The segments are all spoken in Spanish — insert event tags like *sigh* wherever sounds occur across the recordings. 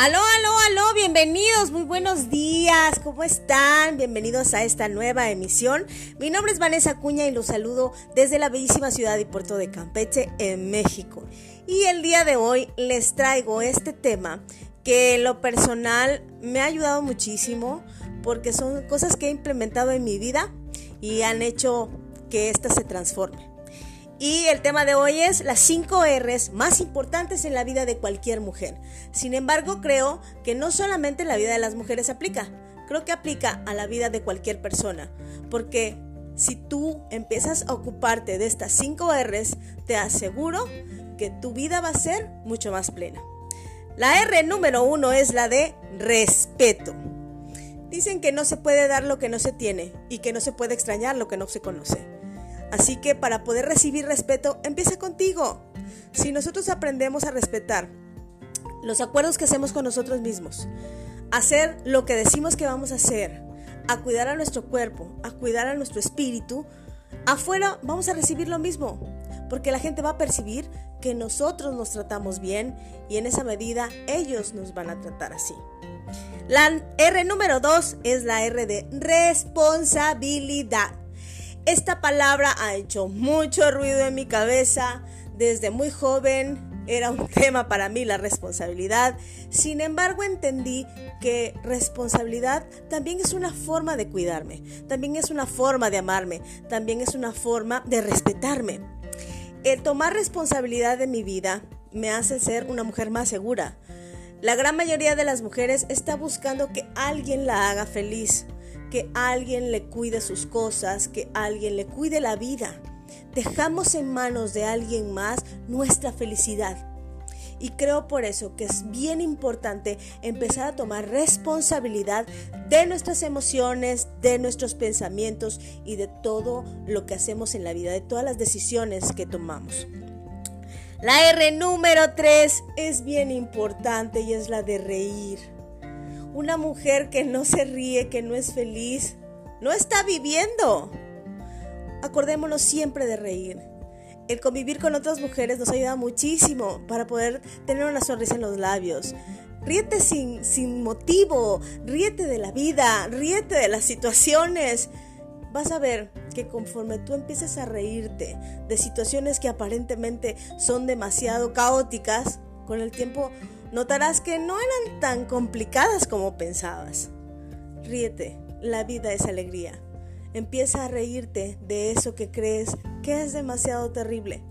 Aló, aló, aló, bienvenidos, muy buenos días, ¿cómo están? Bienvenidos a esta nueva emisión. Mi nombre es Vanessa Cuña y los saludo desde la bellísima ciudad y puerto de Campeche, en México. Y el día de hoy les traigo este tema que en lo personal me ha ayudado muchísimo porque son cosas que he implementado en mi vida y han hecho que ésta se transforme. Y el tema de hoy es las 5 R's más importantes en la vida de cualquier mujer. Sin embargo, creo que no solamente en la vida de las mujeres aplica, creo que aplica a la vida de cualquier persona. Porque si tú empiezas a ocuparte de estas 5 R's, te aseguro que tu vida va a ser mucho más plena. La R número uno es la de respeto. Dicen que no se puede dar lo que no se tiene y que no se puede extrañar lo que no se conoce. Así que para poder recibir respeto, empieza contigo. Si nosotros aprendemos a respetar los acuerdos que hacemos con nosotros mismos, hacer lo que decimos que vamos a hacer, a cuidar a nuestro cuerpo, a cuidar a nuestro espíritu, afuera vamos a recibir lo mismo, porque la gente va a percibir que nosotros nos tratamos bien y en esa medida ellos nos van a tratar así. La R número 2 es la R de responsabilidad. Esta palabra ha hecho mucho ruido en mi cabeza desde muy joven. Era un *laughs* tema para mí la responsabilidad. Sin embargo, entendí que responsabilidad también es una forma de cuidarme, también es una forma de amarme, también es una forma de respetarme. El tomar responsabilidad de mi vida me hace ser una mujer más segura. La gran mayoría de las mujeres está buscando que alguien la haga feliz, que alguien le cuide sus cosas, que alguien le cuide la vida. Dejamos en manos de alguien más nuestra felicidad. Y creo por eso que es bien importante empezar a tomar responsabilidad de nuestras emociones, de nuestros pensamientos y de todo lo que hacemos en la vida, de todas las decisiones que tomamos. La R número 3 es bien importante y es la de reír. Una mujer que no se ríe, que no es feliz, no está viviendo. Acordémonos siempre de reír. El convivir con otras mujeres nos ayuda muchísimo para poder tener una sonrisa en los labios. Ríete sin, sin motivo, ríete de la vida, ríete de las situaciones. Vas a ver que conforme tú empieces a reírte de situaciones que aparentemente son demasiado caóticas, con el tiempo notarás que no eran tan complicadas como pensabas. Ríete, la vida es alegría. Empieza a reírte de eso que crees que es demasiado terrible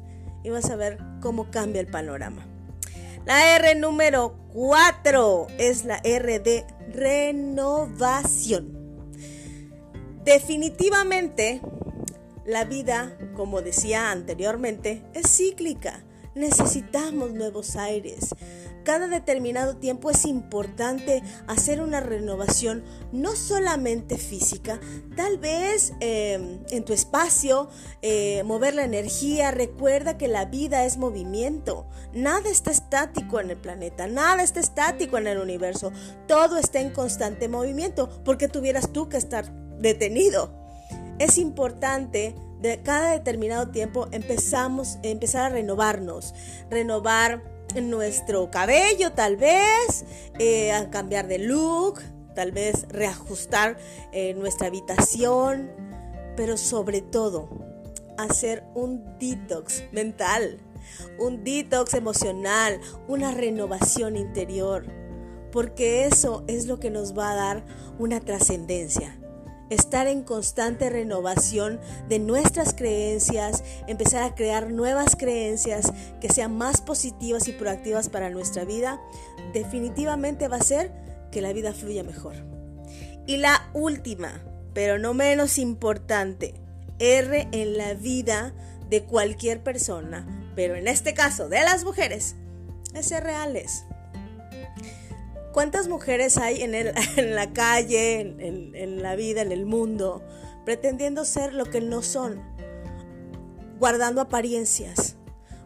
y vas a ver cómo cambia el panorama. La R número 4 es la R de renovación. Definitivamente, la vida, como decía anteriormente, es cíclica. Necesitamos nuevos aires cada determinado tiempo es importante hacer una renovación no solamente física, tal vez em, en tu espacio, eh, mover la energía. Recuerda que la vida es movimiento. Nada está estático en el planeta, nada está estático en el universo. Todo está en constante movimiento porque tuvieras tú que estar detenido. Es importante de cada determinado tiempo empezamos, empezar a renovarnos, renovar nuestro cabello tal vez, eh, a cambiar de look, tal vez reajustar eh, nuestra habitación, pero sobre todo hacer un detox mental, un detox emocional, una renovación interior, porque eso es lo que nos va a dar una trascendencia estar en constante renovación de nuestras creencias, empezar a crear nuevas creencias que sean más positivas y proactivas para nuestra vida, definitivamente va a ser que la vida fluya mejor. Y la última, pero no menos importante, R en la vida de cualquier persona, pero en este caso de las mujeres, es ser reales. ¿Cuántas mujeres hay en, el, *laughs* en la calle, en, la vida, en el mundo, pretendiendo ser lo que no son? Guardando apariencias,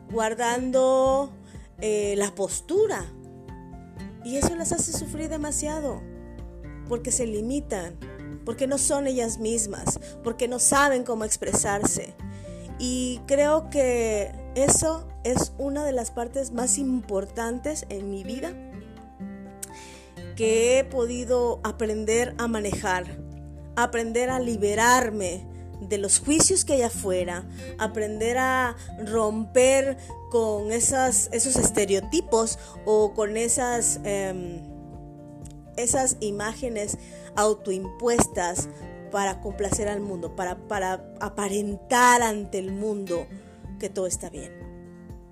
guardando eh, la postura. Y eso las hace sufrir demasiado, porque se limitan, porque no son ellas mismas, porque no saben cómo expresarse. Y creo que eso es una de las partes más importantes en mi vida que he podido aprender a manejar, aprender a liberarme de los juicios que hay afuera, aprender a romper con esas, esos estereotipos o con esas, em, esas imágenes autoimpuestas para complacer al mundo, para, para aparentar ante el mundo que todo está bien.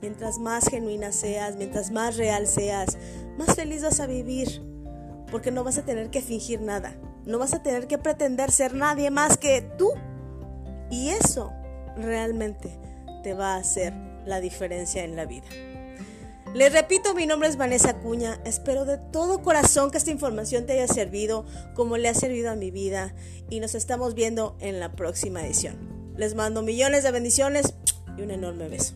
Mientras más genuina seas, mientras más real seas, más feliz vas a vivir, porque no vas a tener que fingir nada, no vas a tener que pretender ser nadie más que tú. Y eso realmente te va a hacer la diferencia en la vida. Les repito, mi nombre es Vanessa Cuña. Espero de todo corazón que esta información te haya servido como le ha servido a mi vida y nos estamos viendo en la próxima edición. Les mando millones de bendiciones y un enorme beso.